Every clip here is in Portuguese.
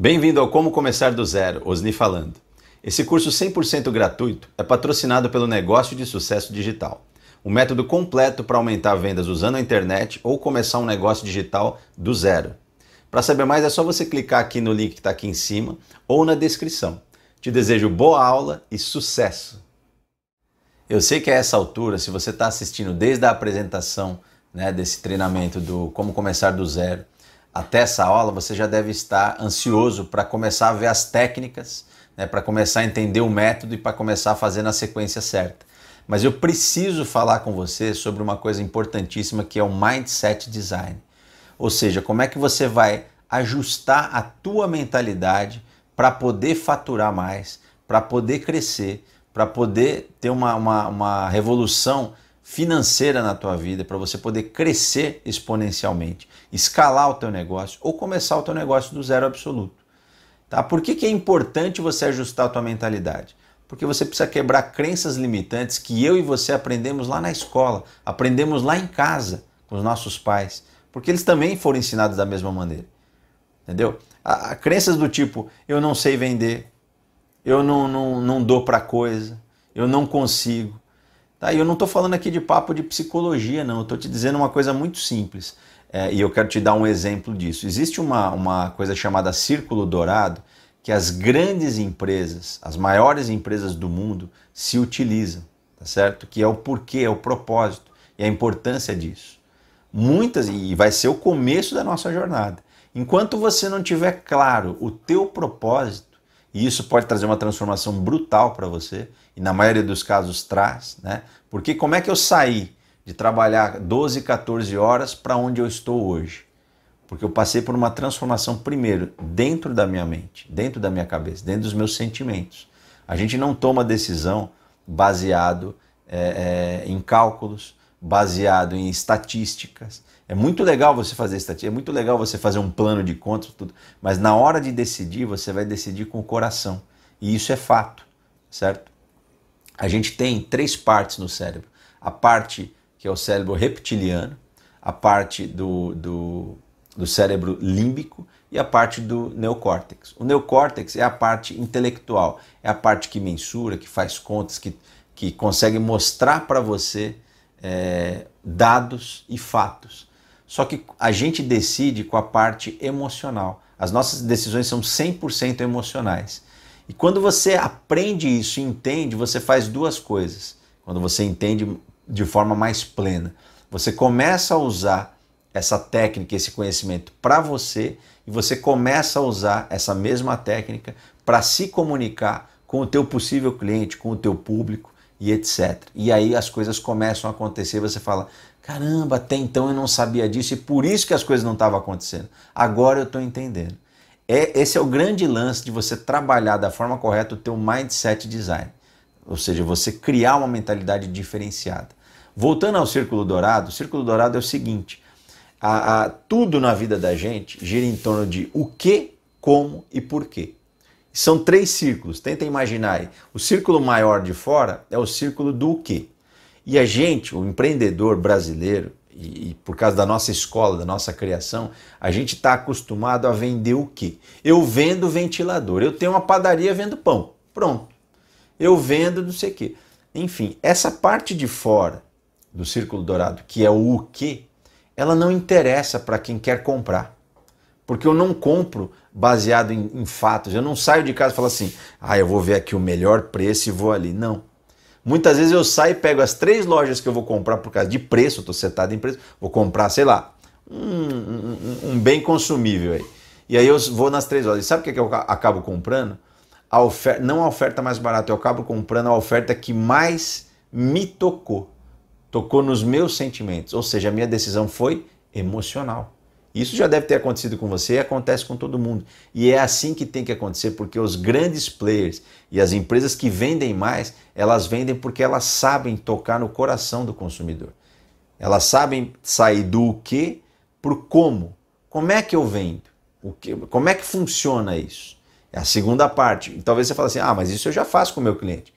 Bem-vindo ao Como Começar do Zero, Osni falando. Esse curso 100% gratuito é patrocinado pelo Negócio de Sucesso Digital, um método completo para aumentar vendas usando a internet ou começar um negócio digital do zero. Para saber mais é só você clicar aqui no link que está aqui em cima ou na descrição. Te desejo boa aula e sucesso! Eu sei que a essa altura, se você está assistindo desde a apresentação né, desse treinamento do Como Começar do Zero, até essa aula, você já deve estar ansioso para começar a ver as técnicas, né, para começar a entender o método e para começar a fazer na sequência certa. Mas eu preciso falar com você sobre uma coisa importantíssima que é o mindset design. Ou seja, como é que você vai ajustar a tua mentalidade para poder faturar mais, para poder crescer, para poder ter uma, uma, uma revolução financeira na tua vida, para você poder crescer exponencialmente, escalar o teu negócio ou começar o teu negócio do zero absoluto. Tá? Por que, que é importante você ajustar a tua mentalidade? Porque você precisa quebrar crenças limitantes que eu e você aprendemos lá na escola, aprendemos lá em casa com os nossos pais, porque eles também foram ensinados da mesma maneira. Entendeu? A, a crenças do tipo, eu não sei vender, eu não, não, não dou para coisa, eu não consigo, Tá? E eu não estou falando aqui de papo de psicologia, não. Eu estou te dizendo uma coisa muito simples. É, e eu quero te dar um exemplo disso. Existe uma, uma coisa chamada círculo dourado que as grandes empresas, as maiores empresas do mundo, se utilizam, tá certo? Que é o porquê, é o propósito e a importância disso. Muitas, e vai ser o começo da nossa jornada. Enquanto você não tiver claro o teu propósito, e isso pode trazer uma transformação brutal para você, e na maioria dos casos traz, né? Porque como é que eu saí de trabalhar 12, 14 horas para onde eu estou hoje? Porque eu passei por uma transformação primeiro dentro da minha mente, dentro da minha cabeça, dentro dos meus sentimentos. A gente não toma decisão baseado é, é, em cálculos, baseado em estatísticas. É muito legal você fazer estatística, é muito legal você fazer um plano de contas, tudo, mas na hora de decidir, você vai decidir com o coração. E isso é fato, certo? A gente tem três partes no cérebro. A parte que é o cérebro reptiliano, a parte do, do, do cérebro límbico e a parte do neocórtex. O neocórtex é a parte intelectual, é a parte que mensura, que faz contas, que, que consegue mostrar para você é, dados e fatos. Só que a gente decide com a parte emocional. As nossas decisões são 100% emocionais. E quando você aprende isso e entende, você faz duas coisas. Quando você entende de forma mais plena, você começa a usar essa técnica, esse conhecimento para você e você começa a usar essa mesma técnica para se comunicar com o teu possível cliente, com o teu público e etc. E aí as coisas começam a acontecer, você fala: "Caramba, até então eu não sabia disso e por isso que as coisas não estavam acontecendo. Agora eu estou entendendo". É, esse é o grande lance de você trabalhar da forma correta o teu mindset design. Ou seja, você criar uma mentalidade diferenciada. Voltando ao círculo dourado, o círculo dourado é o seguinte: a, a, tudo na vida da gente gira em torno de o que, como e porquê. São três círculos, tenta imaginar aí. O círculo maior de fora é o círculo do quê. E a gente, o empreendedor brasileiro, e, e por causa da nossa escola, da nossa criação, a gente está acostumado a vender o quê? Eu vendo ventilador, eu tenho uma padaria, vendo pão. Pronto. Eu vendo não sei o quê. Enfim, essa parte de fora do círculo dourado, que é o o quê, ela não interessa para quem quer comprar. Porque eu não compro baseado em, em, fatos. Eu não saio de casa e falo assim, ah, eu vou ver aqui o melhor preço e vou ali. Não. Muitas vezes eu saio e pego as três lojas que eu vou comprar por causa de preço, estou setado em preço, vou comprar, sei lá, um, um, um, bem consumível aí. E aí eu vou nas três lojas. E sabe o que, que eu acabo comprando? A oferta, não a oferta mais barata, eu acabo comprando a oferta que mais me tocou. Tocou nos meus sentimentos. Ou seja, a minha decisão foi emocional. Isso já deve ter acontecido com você e acontece com todo mundo. E é assim que tem que acontecer, porque os grandes players e as empresas que vendem mais, elas vendem porque elas sabem tocar no coração do consumidor. Elas sabem sair do que para o como. Como é que eu vendo? O que, como é que funciona isso? É a segunda parte. E talvez você fale assim: ah, mas isso eu já faço com o meu cliente.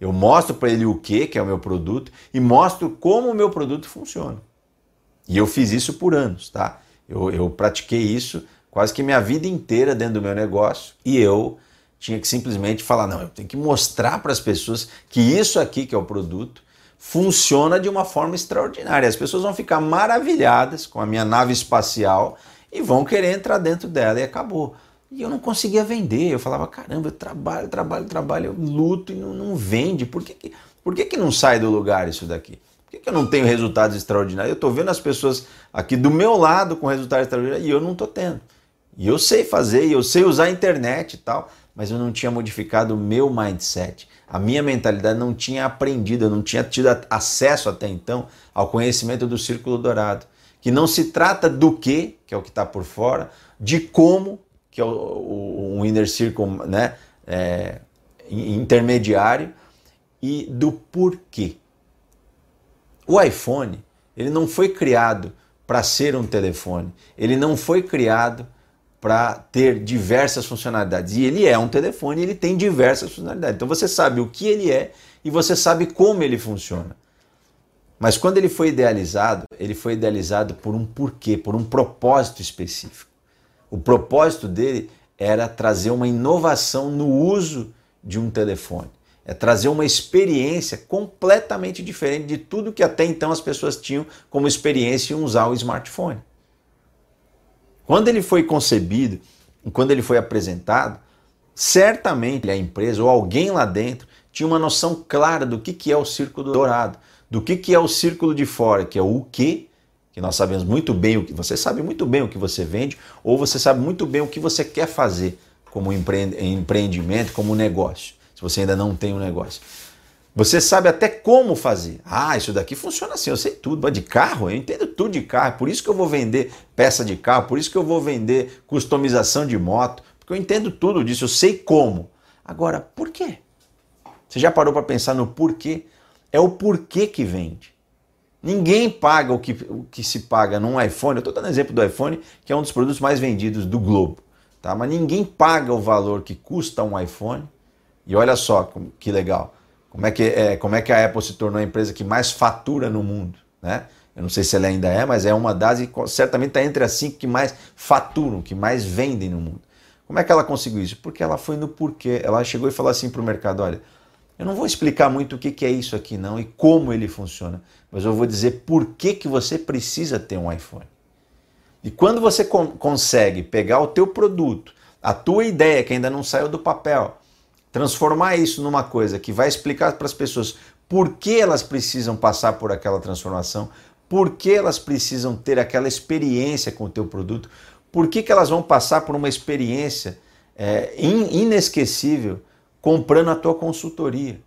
Eu mostro para ele o que, que é o meu produto, e mostro como o meu produto funciona. E eu fiz isso por anos, tá? Eu, eu pratiquei isso quase que minha vida inteira dentro do meu negócio e eu tinha que simplesmente falar: não, eu tenho que mostrar para as pessoas que isso aqui, que é o produto, funciona de uma forma extraordinária. As pessoas vão ficar maravilhadas com a minha nave espacial e vão querer entrar dentro dela e acabou. E eu não conseguia vender. Eu falava: caramba, eu trabalho, trabalho, trabalho, eu luto e não, não vende. Por que, que, por que, que não sai do lugar isso daqui? Que, que eu não tenho resultados extraordinários? Eu estou vendo as pessoas aqui do meu lado com resultados extraordinários e eu não estou tendo. E eu sei fazer, eu sei usar a internet e tal, mas eu não tinha modificado o meu mindset. A minha mentalidade não tinha aprendido, eu não tinha tido acesso até então ao conhecimento do círculo dourado. Que não se trata do que, que é o que está por fora, de como, que é o, o, o inner circle né, é, intermediário, e do porquê. O iPhone, ele não foi criado para ser um telefone. Ele não foi criado para ter diversas funcionalidades. E ele é um telefone, ele tem diversas funcionalidades. Então você sabe o que ele é e você sabe como ele funciona. Mas quando ele foi idealizado, ele foi idealizado por um porquê, por um propósito específico. O propósito dele era trazer uma inovação no uso de um telefone. É trazer uma experiência completamente diferente de tudo que até então as pessoas tinham como experiência em usar o smartphone. Quando ele foi concebido, quando ele foi apresentado, certamente a empresa ou alguém lá dentro tinha uma noção clara do que, que é o círculo dourado, do que, que é o círculo de fora, que é o que, que nós sabemos muito bem o que você sabe muito bem o que você vende, ou você sabe muito bem o que você quer fazer como empreendimento, como negócio, se você ainda não tem um negócio. Você sabe até como fazer. Ah, isso daqui funciona assim, eu sei tudo. De carro, eu entendo tudo de carro. Por isso que eu vou vender peça de carro, por isso que eu vou vender customização de moto, porque eu entendo tudo disso, eu sei como. Agora, por quê? Você já parou para pensar no porquê? É o porquê que vende. Ninguém paga o que, o que se paga num iPhone. Eu estou dando exemplo do iPhone, que é um dos produtos mais vendidos do globo. Tá? Mas ninguém paga o valor que custa um iPhone. E olha só que legal como é, que, é, como é que a Apple se tornou a empresa que mais fatura no mundo, né? Eu não sei se ela ainda é, mas é uma das e certamente está entre as cinco que mais faturam, que mais vendem no mundo. Como é que ela conseguiu isso? Porque ela foi no porquê. Ela chegou e falou assim para o mercado: olha, eu não vou explicar muito o que, que é isso aqui não e como ele funciona, mas eu vou dizer por que, que você precisa ter um iPhone. E quando você consegue pegar o teu produto, a tua ideia que ainda não saiu do papel, transformar isso numa coisa que vai explicar para as pessoas por que elas precisam passar por aquela transformação, por que elas precisam ter aquela experiência com o teu produto, por que, que elas vão passar por uma experiência é, inesquecível comprando a tua consultoria.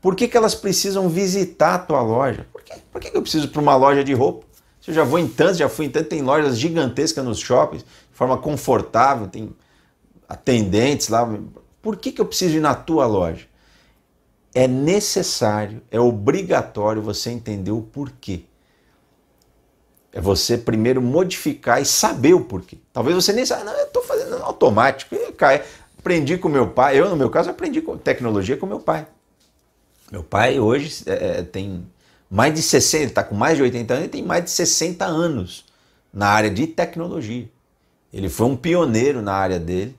Por que, que elas precisam visitar a tua loja? Por, quê? por que, que eu preciso para uma loja de roupa? Se eu já vou em tantos, já fui em tantos, tem lojas gigantescas nos shoppings, de forma confortável, tem atendentes lá. Por que, que eu preciso ir na tua loja? É necessário, é obrigatório você entender o porquê. É você primeiro modificar e saber o porquê. Talvez você nem saiba, não, eu estou fazendo automático. Cai. Aprendi com meu pai, eu no meu caso aprendi com tecnologia com meu pai. Meu pai hoje é, é tem mais de 60, está com mais de 80 anos e tem mais de 60 anos na área de tecnologia. Ele foi um pioneiro na área dele.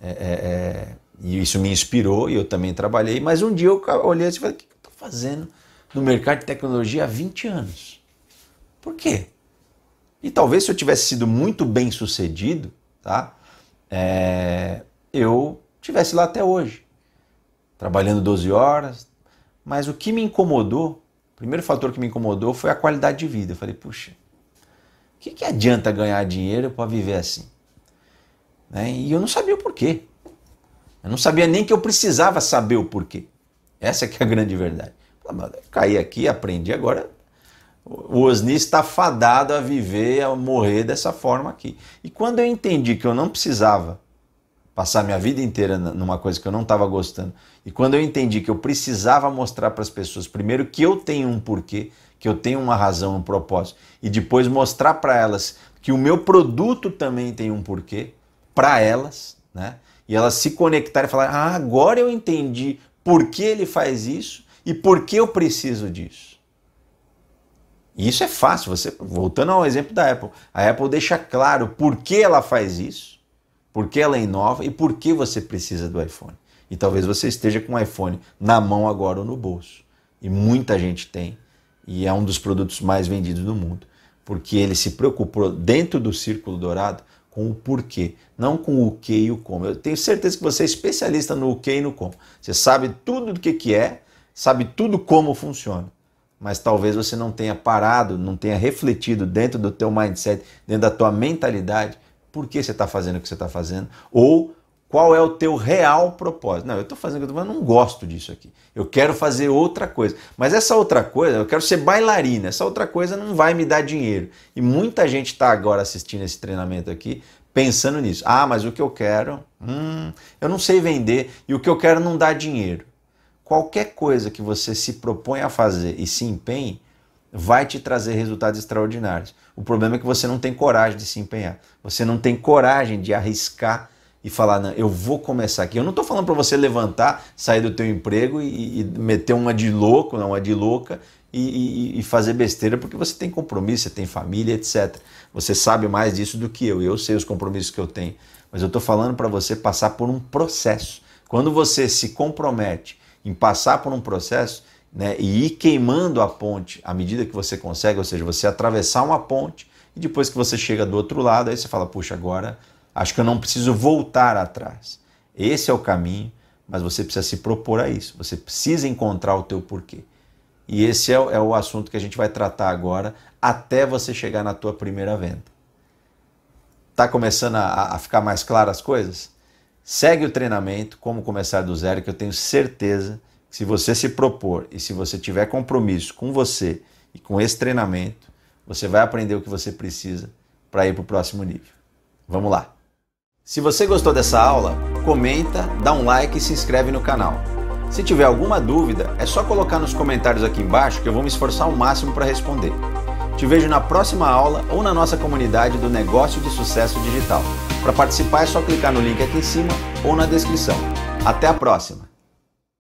É, é, é e isso me inspirou e eu também trabalhei. Mas um dia eu olhei e falei: o que eu estou fazendo no mercado de tecnologia há 20 anos? Por quê? E talvez se eu tivesse sido muito bem sucedido, tá? É, eu tivesse lá até hoje, trabalhando 12 horas. Mas o que me incomodou, o primeiro fator que me incomodou foi a qualidade de vida. Eu falei, puxa, o que, que adianta ganhar dinheiro para viver assim? Né? E eu não sabia o porquê. Eu não sabia nem que eu precisava saber o porquê. Essa que é a grande verdade. Caí aqui, aprendi, agora o Osni está fadado a viver, a morrer dessa forma aqui. E quando eu entendi que eu não precisava passar minha vida inteira numa coisa que eu não estava gostando, e quando eu entendi que eu precisava mostrar para as pessoas, primeiro, que eu tenho um porquê, que eu tenho uma razão, um propósito, e depois mostrar para elas que o meu produto também tem um porquê, para elas, né? E elas se conectarem e falarem: ah, agora eu entendi por que ele faz isso e por que eu preciso disso. E isso é fácil, você voltando ao exemplo da Apple. A Apple deixa claro por que ela faz isso, por que ela inova e por que você precisa do iPhone. E talvez você esteja com o iPhone na mão agora ou no bolso. E muita gente tem, e é um dos produtos mais vendidos do mundo, porque ele se preocupou dentro do círculo dourado com o porquê, não com o que e o como. Eu tenho certeza que você é especialista no que e no como. Você sabe tudo do que, que é, sabe tudo como funciona. Mas talvez você não tenha parado, não tenha refletido dentro do teu mindset, dentro da tua mentalidade, por que você está fazendo o que você está fazendo, ou qual é o teu real propósito. Não, eu estou fazendo o que eu estou não gosto disso aqui. Eu quero fazer outra coisa. Mas essa outra coisa, eu quero ser bailarina. Essa outra coisa não vai me dar dinheiro. E muita gente está agora assistindo esse treinamento aqui pensando nisso. Ah, mas o que eu quero, hum, eu não sei vender e o que eu quero não dá dinheiro. Qualquer coisa que você se propõe a fazer e se empenhe, vai te trazer resultados extraordinários. O problema é que você não tem coragem de se empenhar. Você não tem coragem de arriscar e falar, não, eu vou começar aqui. Eu não estou falando para você levantar, sair do teu emprego e, e, meter uma de louco, não, uma de louca e, e, e, fazer besteira, porque você tem compromisso, você tem família, etc. Você sabe mais disso do que eu, eu sei os compromissos que eu tenho. Mas eu estou falando para você passar por um processo. Quando você se compromete em passar por um processo né, e ir queimando a ponte à medida que você consegue, ou seja, você atravessar uma ponte e depois que você chega do outro lado, aí você fala, puxa, agora Acho que eu não preciso voltar atrás. Esse é o caminho, mas você precisa se propor a isso. Você precisa encontrar o teu porquê. E esse é, é o assunto que a gente vai tratar agora até você chegar na tua primeira venda. Tá começando a, a ficar mais claras as coisas? Segue o treinamento Como Começar do Zero, que eu tenho certeza que se você se propor e se você tiver compromisso com você e com esse treinamento, você vai aprender o que você precisa para ir para o próximo nível. Vamos lá! Se você gostou dessa aula, comenta, dá um like e se inscreve no canal. Se tiver alguma dúvida, é só colocar nos comentários aqui embaixo que eu vou me esforçar ao máximo para responder. Te vejo na próxima aula ou na nossa comunidade do Negócio de Sucesso Digital. Para participar é só clicar no link aqui em cima ou na descrição. Até a próxima!